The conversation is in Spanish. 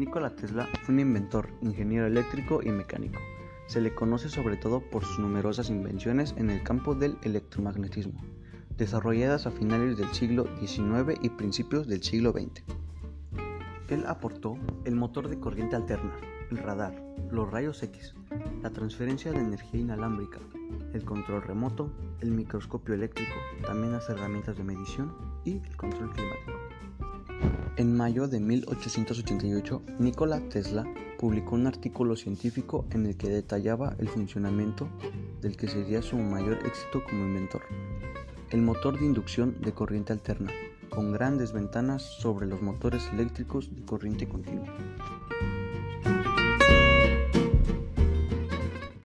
Nikola Tesla fue un inventor, ingeniero eléctrico y mecánico. Se le conoce sobre todo por sus numerosas invenciones en el campo del electromagnetismo, desarrolladas a finales del siglo XIX y principios del siglo XX. Él aportó el motor de corriente alterna, el radar, los rayos X, la transferencia de energía inalámbrica, el control remoto, el microscopio eléctrico, también las herramientas de medición y el control climático. En mayo de 1888, Nikola Tesla publicó un artículo científico en el que detallaba el funcionamiento del que sería su mayor éxito como inventor, el motor de inducción de corriente alterna, con grandes ventanas sobre los motores eléctricos de corriente continua.